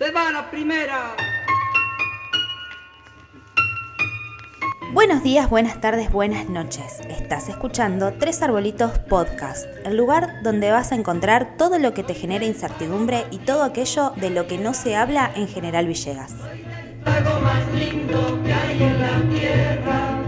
Se va la primera. Buenos días, buenas tardes, buenas noches. Estás escuchando Tres Arbolitos Podcast, el lugar donde vas a encontrar todo lo que te genera incertidumbre y todo aquello de lo que no se habla en General Villegas. Algo más lindo que hay en la tierra.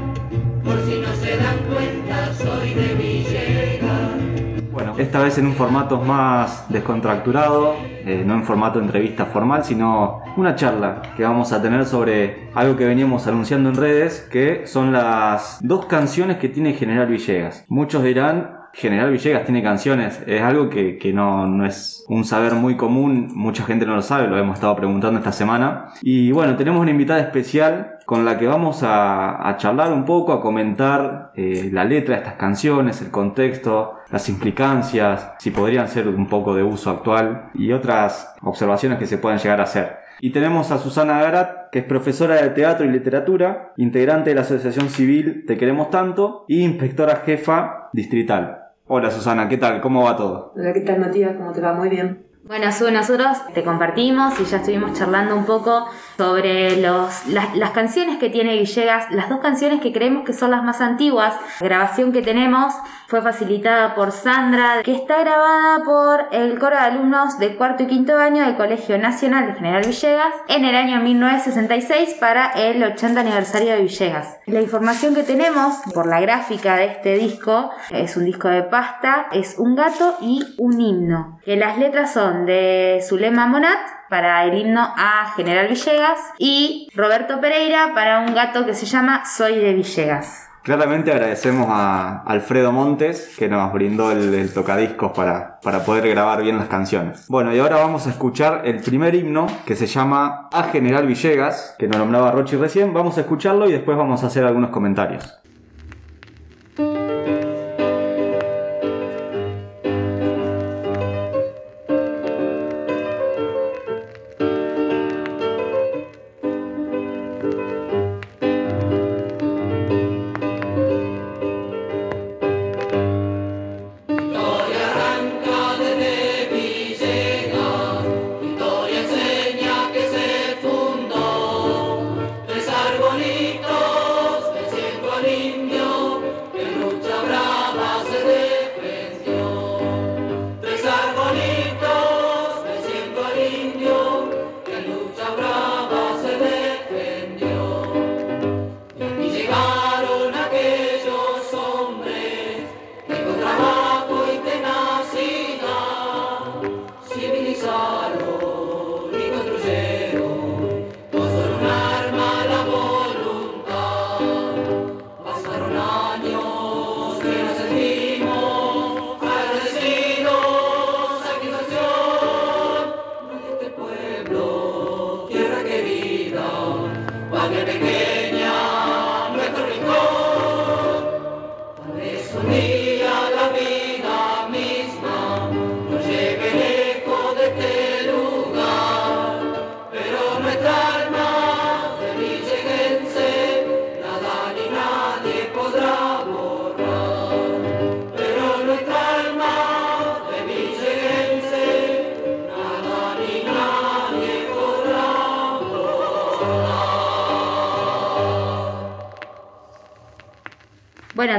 Por si no se dan cuenta, soy de Villegas. Bueno, esta vez en un formato más descontracturado, eh, no en formato de entrevista formal, sino una charla que vamos a tener sobre algo que veníamos anunciando en redes, que son las dos canciones que tiene General Villegas. Muchos dirán, General Villegas tiene canciones, es algo que, que no, no es un saber muy común, mucha gente no lo sabe, lo hemos estado preguntando esta semana. Y bueno, tenemos una invitada especial con la que vamos a, a charlar un poco, a comentar eh, la letra de estas canciones, el contexto, las implicancias, si podrían ser un poco de uso actual y otras observaciones que se pueden llegar a hacer. Y tenemos a Susana Garat, que es profesora de teatro y literatura, integrante de la Asociación Civil Te Queremos Tanto y inspectora jefa distrital. Hola Susana, ¿qué tal? ¿Cómo va todo? Hola, ¿qué tal Matías? ¿Cómo te va? Muy bien. Bueno, Su, nosotros te compartimos y ya estuvimos charlando un poco sobre los, las, las canciones que tiene Villegas, las dos canciones que creemos que son las más antiguas. La grabación que tenemos fue facilitada por Sandra, que está grabada por el coro de alumnos de cuarto y quinto año del Colegio Nacional de General Villegas en el año 1966 para el 80 aniversario de Villegas. La información que tenemos por la gráfica de este disco es un disco de pasta, es un gato y un himno. Que las letras son de Zulema Monat para el himno a General Villegas y Roberto Pereira para un gato que se llama Soy de Villegas. Claramente agradecemos a Alfredo Montes que nos brindó el, el tocadiscos para, para poder grabar bien las canciones. Bueno, y ahora vamos a escuchar el primer himno que se llama A General Villegas, que nos nombraba Rochi recién. Vamos a escucharlo y después vamos a hacer algunos comentarios.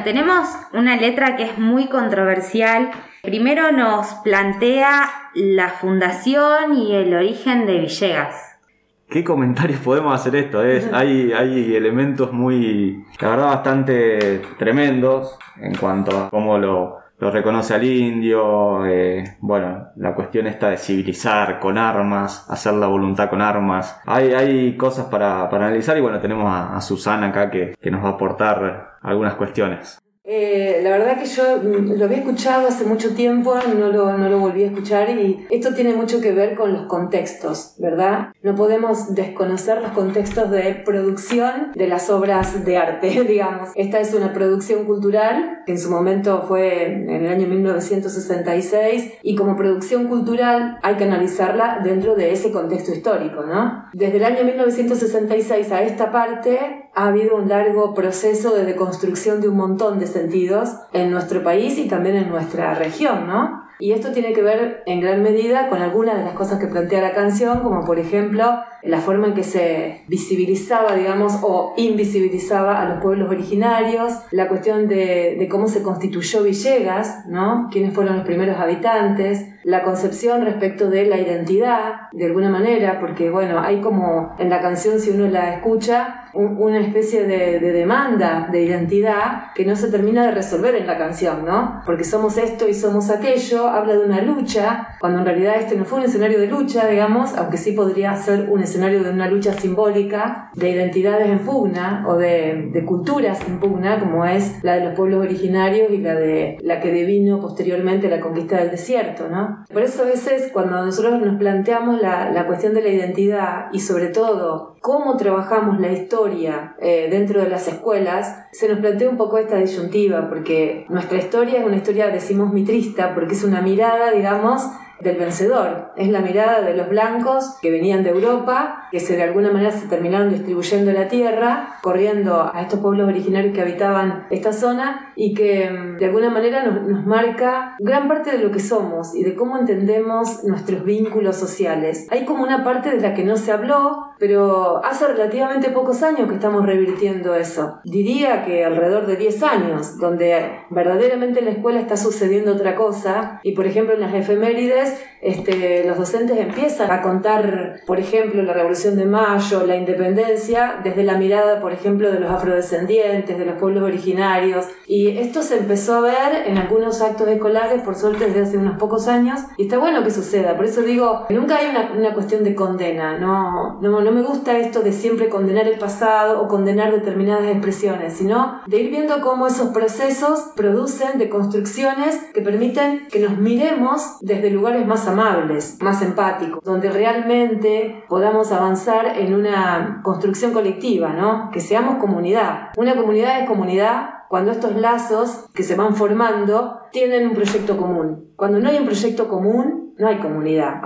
Tenemos una letra que es muy controversial. Primero nos plantea la fundación y el origen de Villegas. ¿Qué comentarios podemos hacer esto? Es, hay, hay elementos muy, la verdad, bastante tremendos en cuanto a cómo lo, lo reconoce al indio, eh, bueno, la cuestión esta de civilizar con armas, hacer la voluntad con armas. Hay, hay cosas para, para analizar y bueno, tenemos a, a Susana acá que, que nos va a aportar algunas cuestiones. Eh, la verdad que yo mm, lo había escuchado hace mucho tiempo, no lo, no lo volví a escuchar y esto tiene mucho que ver con los contextos, ¿verdad? No podemos desconocer los contextos de producción de las obras de arte, digamos. Esta es una producción cultural que en su momento fue en el año 1966 y como producción cultural hay que analizarla dentro de ese contexto histórico, ¿no? Desde el año 1966 a esta parte ha habido un largo proceso de deconstrucción de un montón de sentidos en nuestro país y también en nuestra región, ¿no? Y esto tiene que ver en gran medida con algunas de las cosas que plantea la canción, como por ejemplo la forma en que se visibilizaba, digamos, o invisibilizaba a los pueblos originarios, la cuestión de, de cómo se constituyó Villegas, ¿no? Quiénes fueron los primeros habitantes, la concepción respecto de la identidad, de alguna manera, porque bueno, hay como en la canción, si uno la escucha, una especie de, demanda de identidad que no se termina de resolver en la canción, ¿no? Porque somos esto y somos aquello, habla de una lucha, cuando en realidad este no fue un escenario de lucha, digamos, aunque sí podría ser un escenario de una lucha simbólica de identidades en pugna o de, culturas en pugna, como es la de los pueblos originarios y la de la que devino posteriormente la conquista del desierto, ¿no? Por eso a veces cuando nosotros nos planteamos la, la cuestión de la identidad y sobre todo cómo trabajamos la historia eh, dentro de las escuelas, se nos plantea un poco esta disyuntiva, porque nuestra historia es una historia, decimos, mitrista, porque es una mirada, digamos, del vencedor. Es la mirada de los blancos que venían de Europa, que se de alguna manera se terminaron distribuyendo la tierra, corriendo a estos pueblos originarios que habitaban esta zona y que mm, de alguna manera nos, nos marca gran parte de lo que somos y de cómo entendemos nuestros vínculos sociales. Hay como una parte de la que no se habló, pero hace relativamente pocos años que estamos revirtiendo eso. Diría que alrededor de 10 años, donde verdaderamente en la escuela está sucediendo otra cosa y por ejemplo en las efemérides este, los docentes empiezan a contar, por ejemplo, la Revolución de Mayo, la independencia, desde la mirada, por ejemplo, de los afrodescendientes, de los pueblos originarios. Y esto se empezó a ver en algunos actos escolares, por suerte, desde hace unos pocos años. Y está bueno que suceda. Por eso digo, nunca hay una, una cuestión de condena. No, no, no me gusta esto de siempre condenar el pasado o condenar determinadas expresiones, sino de ir viendo cómo esos procesos producen de construcciones que permiten que nos miremos desde lugares más amables, más empáticos, donde realmente podamos avanzar en una construcción colectiva, ¿no? Que seamos comunidad. Una comunidad es comunidad cuando estos lazos que se van formando tienen un proyecto común. Cuando no hay un proyecto común, no hay comunidad,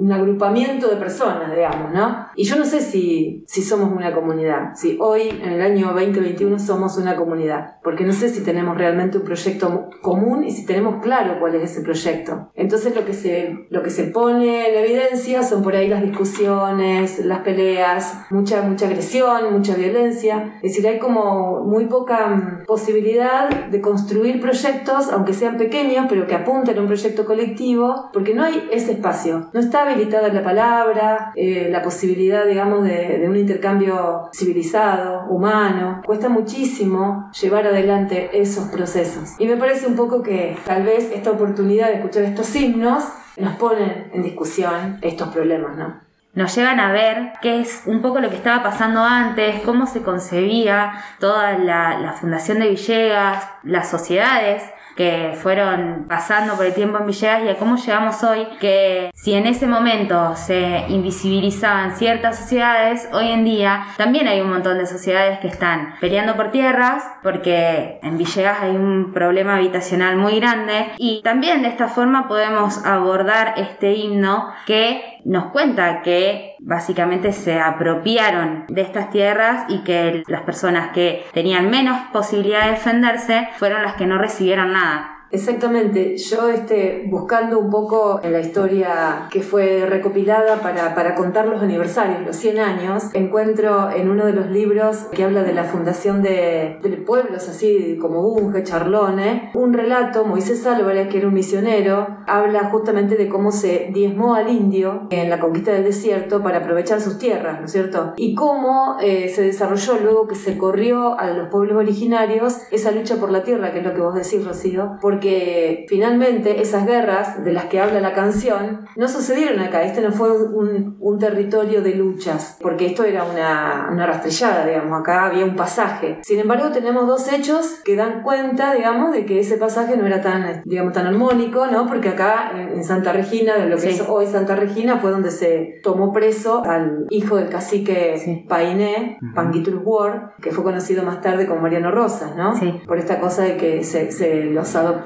un agrupamiento de personas, digamos, ¿no? Y yo no sé si, si somos una comunidad, si hoy, en el año 2021, somos una comunidad, porque no sé si tenemos realmente un proyecto común y si tenemos claro cuál es ese proyecto. Entonces lo que se, lo que se pone en evidencia son por ahí las discusiones, las peleas, mucha, mucha agresión, mucha violencia. Es decir, hay como muy poca mm, posibilidad de construir proyectos, aunque sean pequeños, pero que apunten a un proyecto colectivo, porque no hay ese espacio. No está habilitada la palabra, eh, la posibilidad, digamos, de, un intercambio civilizado, humano. Cuesta muchísimo llevar adelante esos procesos. Y me parece un poco que tal vez esta oportunidad de escuchar estos himnos nos ponen en discusión estos problemas, ¿no? nos llevan a ver qué es un poco lo que estaba pasando antes, cómo se concebía toda la, la fundación de Villegas, las sociedades que fueron pasando por el tiempo en Villegas y a cómo llegamos hoy, que si en ese momento se invisibilizaban ciertas sociedades, hoy en día también hay un montón de sociedades que están peleando por tierras, porque en Villegas hay un problema habitacional muy grande y también de esta forma podemos abordar este himno que nos cuenta que básicamente se apropiaron de estas tierras y que las personas que tenían menos posibilidad de defenderse fueron las que no recibieron nada. Exactamente, yo este, buscando un poco en la historia que fue recopilada para, para, contar los aniversarios, los 100 años, encuentro en uno de los libros que habla de la fundación de, de pueblos así como Bunge, Charlone, un relato, Moisés Álvarez, que era un misionero, habla justamente de cómo se diezmó al indio en la conquista del desierto para aprovechar sus tierras, ¿no es cierto? Y cómo eh, se desarrolló luego que se corrió a los pueblos originarios esa lucha por la tierra, que es lo que vos decís, Rocío, porque finalmente esas guerras de las que habla la canción no sucedieron acá, este no fue un, un territorio de luchas, porque esto era una, una, rastrillada, digamos, acá había un pasaje. Sin embargo, tenemos dos hechos que dan cuenta, digamos, de que ese pasaje no era tan, digamos, tan armónico, ¿no? Porque acá en Santa Regina, de lo que sí. es hoy Santa Regina, fue donde se tomó preso al hijo del cacique sí. Painé. Panguitrus Ward, que fue conocido más tarde como Mariano Rosas, ¿no? Sí. Por esta cosa de que se, se los adoptó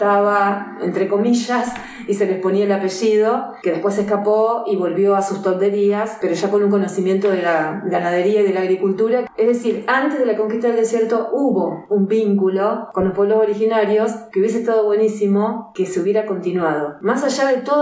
entre comillas, y se les ponía el apellido, que después escapó y volvió a sus tolderías, pero ya con un conocimiento de la ganadería y de la agricultura. Es decir, antes de la conquista del desierto hubo un vínculo con los pueblos originarios que hubiese estado buenísimo que se hubiera continuado. Más allá de todos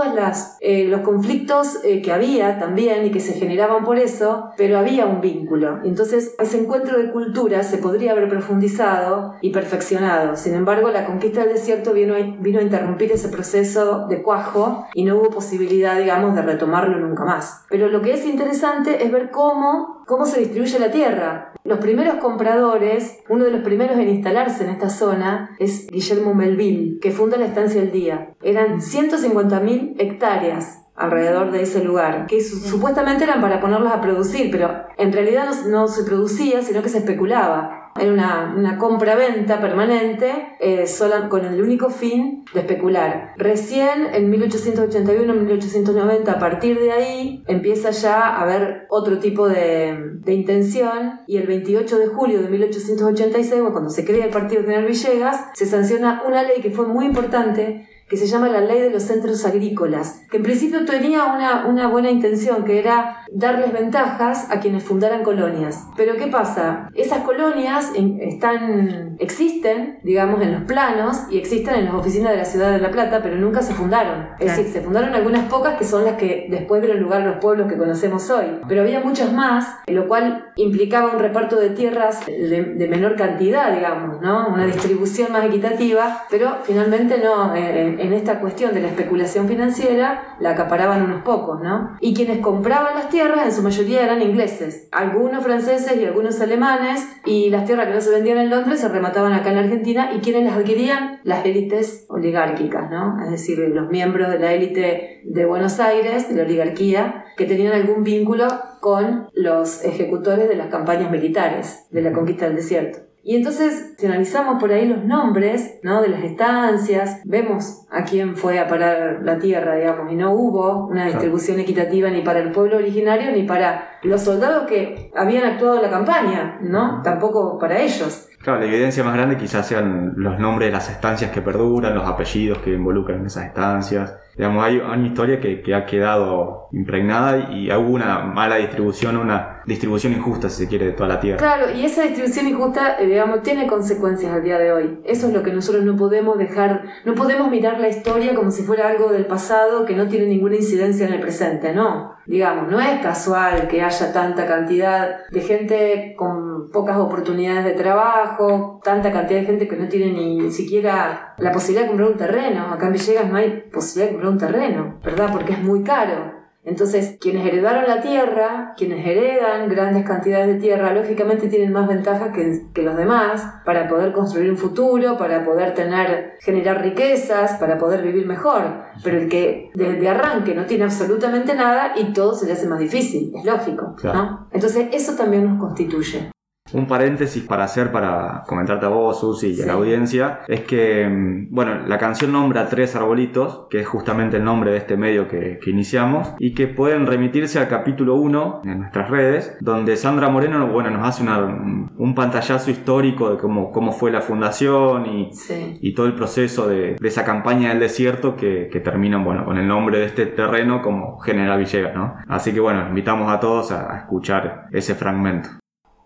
eh, los conflictos eh, que había también y que se generaban por eso, pero había un vínculo. Entonces, ese encuentro de culturas se podría haber profundizado y perfeccionado. Sin embargo, la conquista del desierto vino a, vino a interrumpir ese proceso de cuajo y no hubo posibilidad, digamos, de retomarlo nunca más. Pero lo que es interesante es ver cómo, cómo se distribuye la tierra. Los primeros compradores, uno de los primeros en instalarse en esta zona es Guillermo Melville, que funda la Estancia El Día. Eran 150.000 hectáreas alrededor de ese lugar, que supuestamente eran para ponerlos a producir, pero en realidad no, se producía, sino que se especulaba. Era una, una compra-venta permanente eh, con el único fin de especular. Recién en 1881-1890, a partir de ahí, empieza ya a haber otro tipo de, de, intención y el 28 de julio de 1886, cuando se crea el Partido General Villegas, se sanciona una ley que fue muy importante que se llama la ley de los centros agrícolas, que en principio tenía una, una buena intención, que era darles ventajas a quienes fundaran colonias. Pero ¿qué pasa? Esas colonias están, existen, digamos, en los planos y existen en las oficinas de la ciudad de La Plata, pero nunca se fundaron. Es decir, se fundaron algunas pocas que son las que después dieron lugar a los pueblos que conocemos hoy. Pero había muchas más, lo cual implicaba un reparto de tierras de, menor cantidad, digamos, ¿no? Una distribución más equitativa, pero finalmente no. Eh, en esta cuestión de la especulación financiera la acaparaban unos pocos, ¿no? Y quienes compraban las tierras en su mayoría eran ingleses, algunos franceses y algunos alemanes, y las tierras que no se vendían en Londres se remataban acá en Argentina, y quienes las adquirían, las élites oligárquicas, ¿no? Es decir, los miembros de la élite de Buenos Aires, de la oligarquía, que tenían algún vínculo con los ejecutores de las campañas militares de la conquista del desierto. Y entonces, si analizamos por ahí los nombres ¿no? de las estancias, vemos a quién fue a parar la tierra, digamos, y no hubo una distribución equitativa ni para el pueblo originario ni para los soldados que habían actuado en la campaña, ¿no? Tampoco para ellos. Claro, la evidencia más grande quizás sean los nombres de las estancias que perduran, los apellidos que involucran esas estancias. Digamos, hay una historia que, que ha quedado impregnada y hubo una mala distribución, una distribución injusta, si se quiere, de toda la tierra. Claro, y esa distribución injusta, eh, digamos, tiene consecuencias al día de hoy. Eso es lo que nosotros no podemos dejar, no podemos mirar la historia como si fuera algo del pasado que no tiene ninguna incidencia en el presente, no. Digamos, no es casual que haya tanta cantidad de gente con pocas oportunidades de trabajo, tanta cantidad de gente que no tiene ni siquiera la posibilidad de comprar un terreno. Acá en Villegas no hay posibilidad de comprar un terreno, ¿verdad? Porque es muy caro. Entonces, quienes heredaron la tierra, quienes heredan grandes cantidades de tierra, lógicamente tienen más ventajas que, que, los demás para poder construir un futuro, para poder tener, generar riquezas, para poder vivir mejor. Pero el que desde arranque no tiene absolutamente nada y todo se le hace más difícil, es lógico, ¿no? Entonces, eso también nos constituye. Un paréntesis para hacer, para comentarte a vos, Susi, y a la audiencia, es que, mm, bueno, la canción nombra tres arbolitos, que es justamente el nombre de este medio que, iniciamos, y que pueden remitirse al capítulo 1 en nuestras redes, donde Sandra Moreno, bueno, nos hace un pantallazo histórico de cómo, cómo fue la fundación y, y todo el proceso de, esa campaña del desierto que, que termina, bueno, con el nombre de este terreno como General Villegas, ¿no? Así que, bueno, invitamos a todos a escuchar ese fragmento.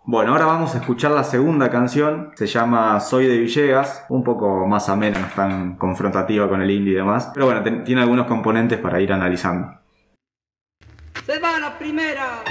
Bueno, ahora vamos a escuchar la segunda canción. Se llama Soy de Villegas, un poco más amena, no tan confrontativa con el indie y demás. Pero bueno, tiene algunos componentes para ir analizando. Se va la primera.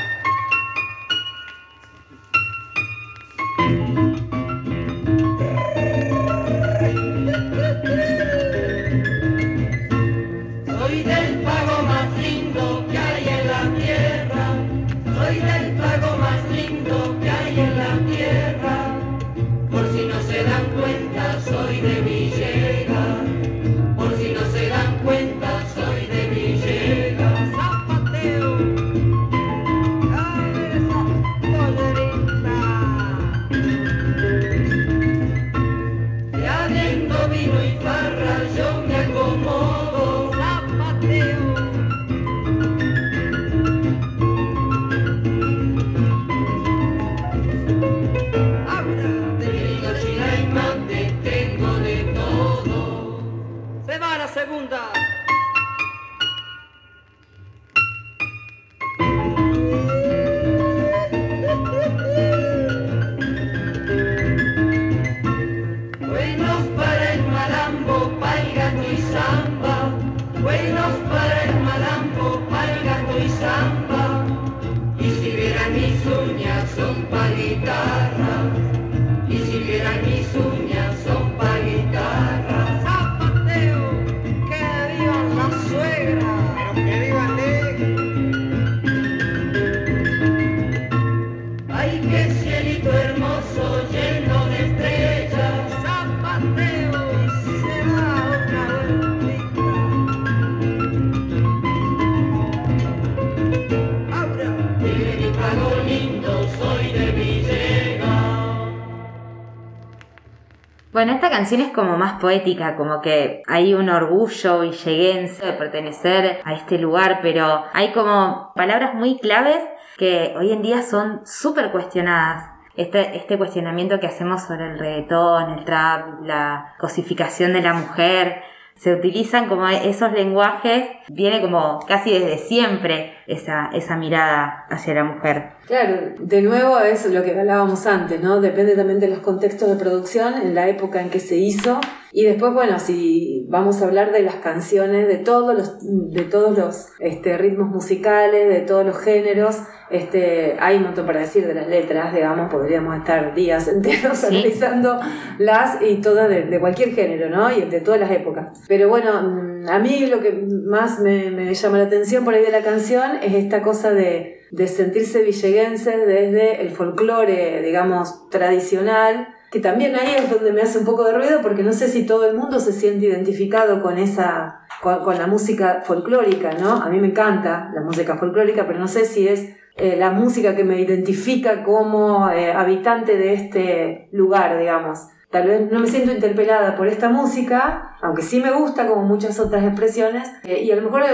Bueno, esta canción es como más poética, como que hay un orgullo villeguense de pertenecer a este lugar, pero hay como palabras muy claves que hoy en día son súper cuestionadas. Este, este cuestionamiento que hacemos sobre el reggaetón, el trap, la cosificación de la mujer, se utilizan como esos lenguajes, viene como casi desde siempre esa, esa mirada hacia la mujer. Claro, de nuevo es lo que hablábamos antes, ¿no? Depende también de los contextos de producción, en la época en que se hizo. Y después, bueno, si vamos a hablar de las canciones, de todos los, de todos los este, ritmos musicales, de todos los géneros, este, hay un montón para decir de las letras, digamos, podríamos estar días enteros analizando las y todas de, cualquier género, ¿no? Y de todas las épocas. Pero bueno, mm, a mí lo que más me, me llama la atención por ahí de la canción es esta cosa de, de sentirse villeguenses desde el folclore, digamos, tradicional, que también ahí es donde me hace un poco de ruido porque no sé si todo el mundo se siente identificado con esa con, la música folclórica, ¿no? A mí me encanta la música folclórica, pero no sé si es eh, la música que me identifica como eh, habitante de este lugar, digamos. Tal vez no me siento interpelada por esta música, aunque sí me gusta como muchas otras expresiones, eh, y a lo mejor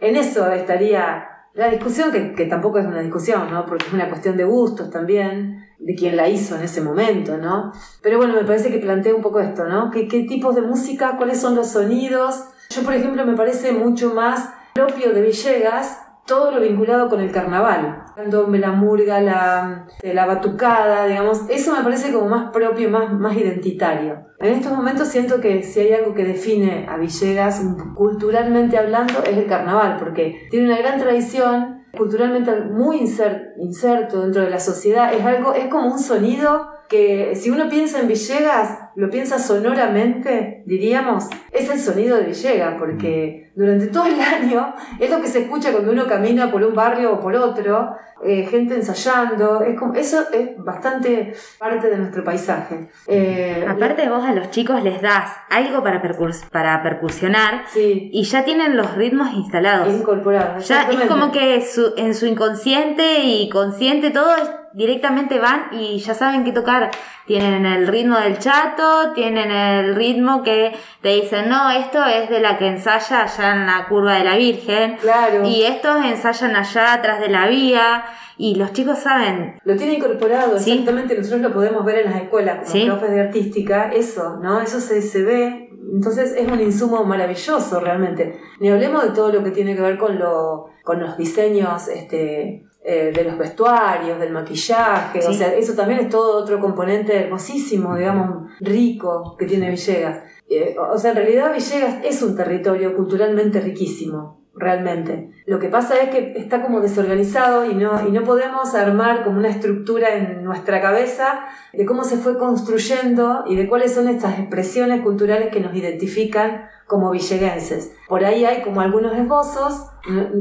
en eso estaría la discusión, que, que, tampoco es una discusión, ¿no? Porque es una cuestión de gustos también, de quien la hizo en ese momento, ¿no? Pero bueno, me parece que plantea un poco esto, ¿no? ¿Qué, qué tipos de música, cuáles son los sonidos? Yo, por ejemplo, me parece mucho más propio de Villegas todo lo vinculado con el carnaval. La murga, la, la batucada, digamos, eso me parece como más propio, más, más identitario. En estos momentos siento que si hay algo que define a Villegas culturalmente hablando es el carnaval, porque tiene una gran tradición, culturalmente muy inserto dentro de la sociedad, es algo, es como un sonido que si uno piensa en Villegas, lo piensa sonoramente, diríamos, es el sonido de Villegas, porque durante todo el año es lo que se escucha cuando uno camina por un barrio o por otro, eh, gente ensayando, es como, eso es bastante parte de nuestro paisaje. Eh, Aparte vos a los chicos les das algo para, para percusionar y ya tienen los ritmos instalados. Incorporados. Ya es como que su, en su inconsciente y consciente todo directamente van y ya saben qué tocar. Tienen el ritmo del chato, tienen el ritmo que te dicen, no, esto es de la que ensaya allá en la curva de la Virgen. Claro. Y estos ensayan allá atrás de la vía. Y los chicos saben. Lo tienen incorporado, exactamente. Nosotros lo podemos ver en las escuelas, como profes de artística. Eso, ¿no? Eso se, se ve. Entonces es un insumo maravilloso realmente. Ni hablemos de todo lo que tiene que ver con, lo, con los diseños este, eh, de los vestuarios, del maquillaje, o sea, eso también es todo otro componente hermosísimo, digamos, rico que tiene Villegas. Eh, o sea, en realidad Villegas es un territorio culturalmente riquísimo realmente. Lo que pasa es que está como desorganizado y no, y no podemos armar como una estructura en nuestra cabeza de cómo se fue construyendo y de cuáles son estas expresiones culturales que nos identifican como villeguenses. Por ahí hay como algunos esbozos,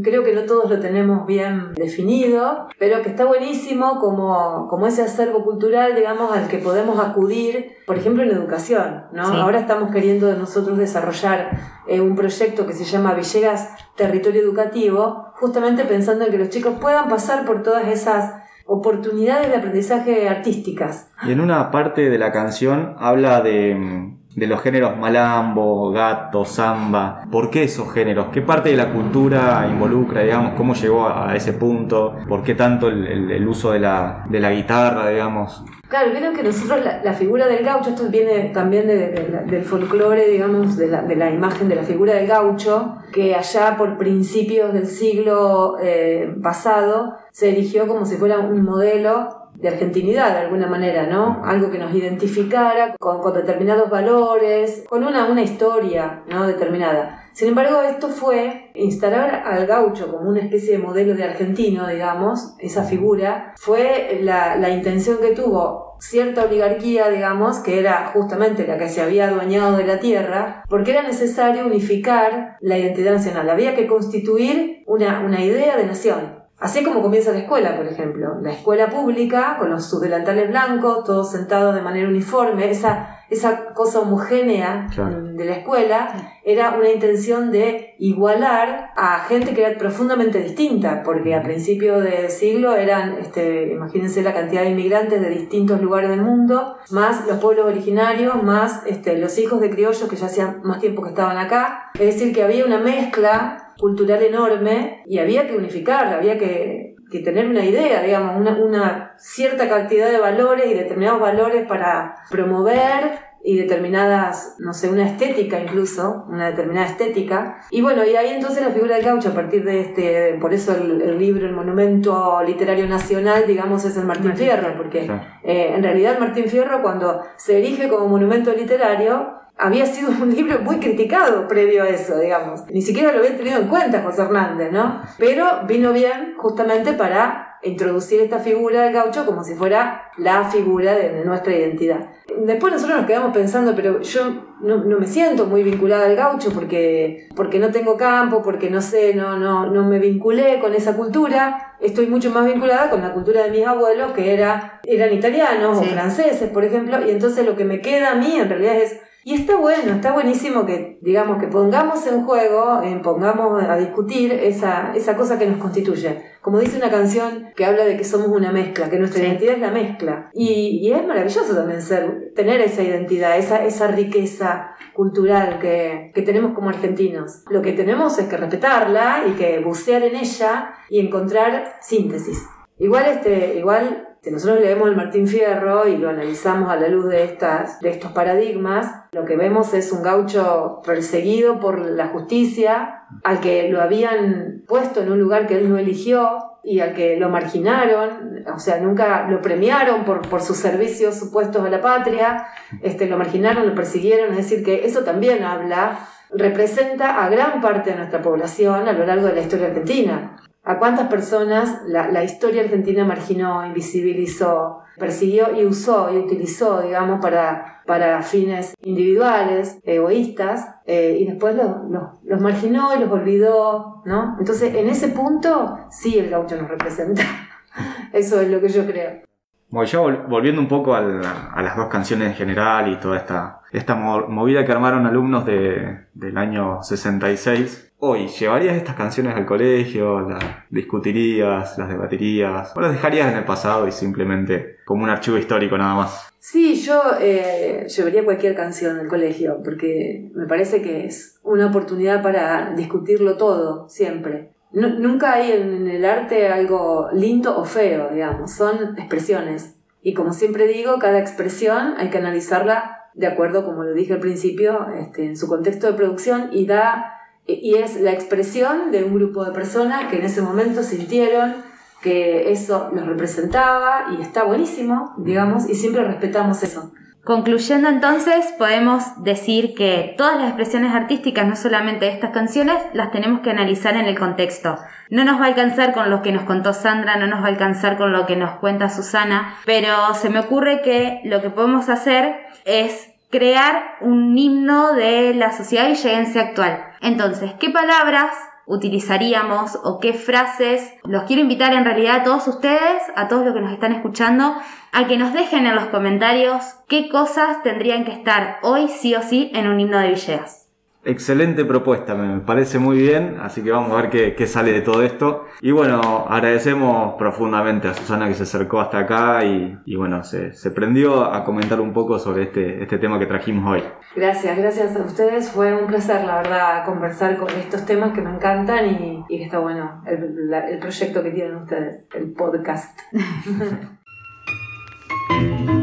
creo que no todos lo tenemos bien definido, pero que está buenísimo como, como ese acervo cultural, digamos, al que podemos acudir, por ejemplo, en educación. ¿no? Ahora estamos queriendo nosotros desarrollar eh, un proyecto que se llama Villegas Territorio Educativo, justamente pensando en que los chicos puedan pasar por todas esas oportunidades de aprendizaje artísticas. Y en una parte de la canción habla de de los géneros malambo, gato, samba. ¿Por qué esos géneros? ¿Qué parte de la cultura involucra, digamos? ¿Cómo llegó a ese punto? ¿Por qué tanto el, uso de la, de la, guitarra, digamos? Claro, creo que nosotros la, figura del gaucho, esto viene también del folclore, digamos, de la, imagen de la figura del gaucho, que allá por principios del siglo eh, pasado se erigió como si fuera un modelo de argentinidad de alguna manera, ¿no? Algo que nos identificara con, determinados valores, con una, una historia, ¿no? Determinada. Sin embargo, esto fue instalar al gaucho como una especie de modelo de argentino, digamos, esa figura, fue la, la intención que tuvo cierta oligarquía, digamos, que era justamente la que se había adueñado de la tierra, porque era necesario unificar la identidad nacional. Había que constituir una, una idea de nación Así es como comienza la escuela, por ejemplo. La escuela pública, con los, sus delantales blancos, todos sentados de manera uniforme, esa, esa cosa homogénea Claro. de la escuela, era una intención de igualar a gente que era profundamente distinta, porque a principios de siglo eran, este, imagínense la cantidad de inmigrantes de distintos lugares del mundo, más los pueblos originarios, más este, los hijos de criollos que ya hacían más tiempo que estaban acá. Es decir, que había una mezcla cultural enorme y había que unificar, había que, que tener una idea, digamos, una, una cierta cantidad de valores y determinados valores para promover y determinadas, no sé, una estética incluso, una determinada estética. Y bueno, y ahí entonces la figura del gaucho a partir de este, por eso el, el libro, el monumento literario nacional, digamos, es el Martín Fierro, porque eh, en realidad el Martín Fierro cuando se erige como monumento literario, había sido un libro muy criticado previo a eso, digamos. Ni siquiera lo había tenido en cuenta José Hernández, ¿no? Pero vino bien justamente para introducir esta figura del gaucho como si fuera la figura de, de nuestra identidad. Después nosotros nos quedamos pensando, pero yo no, no me siento muy vinculada al gaucho porque, porque no tengo campo, porque no sé, no, no, no me vinculé con esa cultura. Estoy mucho más vinculada con la cultura de mis abuelos, que era, eran italianos Sí. o franceses, por ejemplo, y entonces lo que me queda a mí en realidad es y está bueno, está buenísimo que, digamos, que pongamos en juego, eh, pongamos a discutir esa, esa cosa que nos constituye. Como dice una canción que habla de que somos una mezcla, que nuestra Sí. identidad es la mezcla. Y, y es maravilloso también ser, tener esa identidad, esa, esa riqueza cultural que, que tenemos como argentinos. Lo que tenemos es que respetarla y que bucear en ella y encontrar síntesis. Igual, este, igual si nosotros leemos el Martín Fierro y lo analizamos a la luz de, estas, de estos paradigmas, lo que vemos es un gaucho perseguido por la justicia, al que lo habían puesto en un lugar que él no eligió y al que lo marginaron, o sea, nunca lo premiaron por, por sus servicios supuestos a la patria, este, lo marginaron, lo persiguieron, es decir, que eso también habla, representa a gran parte de nuestra población a lo largo de la historia argentina. ¿A cuántas personas la, la historia argentina marginó, invisibilizó, persiguió y usó y utilizó, digamos, para, para fines individuales, egoístas, eh, y después los, los, los marginó y los olvidó, ¿no? Entonces, en ese punto, sí el gaucho nos representa. Eso es lo que yo creo. Bueno, ya vol- volviendo un poco al- a las dos canciones en general y toda esta, esta mo- movida que armaron alumnos de- del año 66, hoy, ¿llevarías estas canciones al colegio? ¿Las discutirías? ¿Las debatirías? ¿O las dejarías en el pasado y simplemente como un archivo histórico nada más? Sí, yo eh, llevaría cualquier canción al colegio, porque me parece que es una oportunidad para discutirlo todo, siempre. Nu- nunca hay en el arte algo lindo o feo, digamos, son expresiones. Y como siempre digo, cada expresión hay que analizarla de acuerdo, como lo dije al principio, este, en su contexto de producción y da y es la expresión de un grupo de personas que en ese momento sintieron que eso los representaba y está buenísimo, digamos, y siempre respetamos eso. Concluyendo entonces, podemos decir que todas las expresiones artísticas, no solamente estas canciones, las tenemos que analizar en el contexto. No nos va a alcanzar con lo que nos contó Sandra, no nos va a alcanzar con lo que nos cuenta Susana, pero se me ocurre que lo que podemos hacer es crear un himno de la sociedad villegense actual. Entonces, ¿qué palabras utilizaríamos o qué frases. Los quiero invitar en realidad a todos ustedes, a todos los que nos están escuchando, a que nos dejen en los comentarios qué cosas tendrían que estar hoy sí o sí en un himno de Villegas. Excelente propuesta, me parece muy bien, así que vamos a ver qué, qué sale de todo esto. Y bueno, agradecemos profundamente a Susana que se acercó hasta acá y, y bueno, se, se prendió a comentar un poco sobre este, este tema que trajimos hoy. Gracias, gracias a ustedes. Fue un placer, la verdad, conversar con estos temas que me encantan y, y que está bueno el, la- el proyecto que tienen ustedes, el podcast.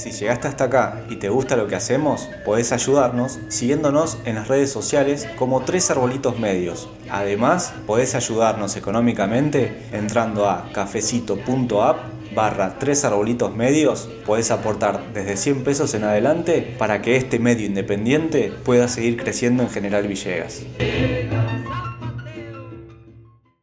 Si llegaste hasta acá y te gusta lo que hacemos, podés ayudarnos siguiéndonos en las redes sociales como Tres Arbolitos Medios. Además, podés ayudarnos económicamente entrando a cafecito.app barra Tres Arbolitos Medios. Podés aportar desde 100 pesos en adelante para que este medio independiente pueda seguir creciendo en General Villegas.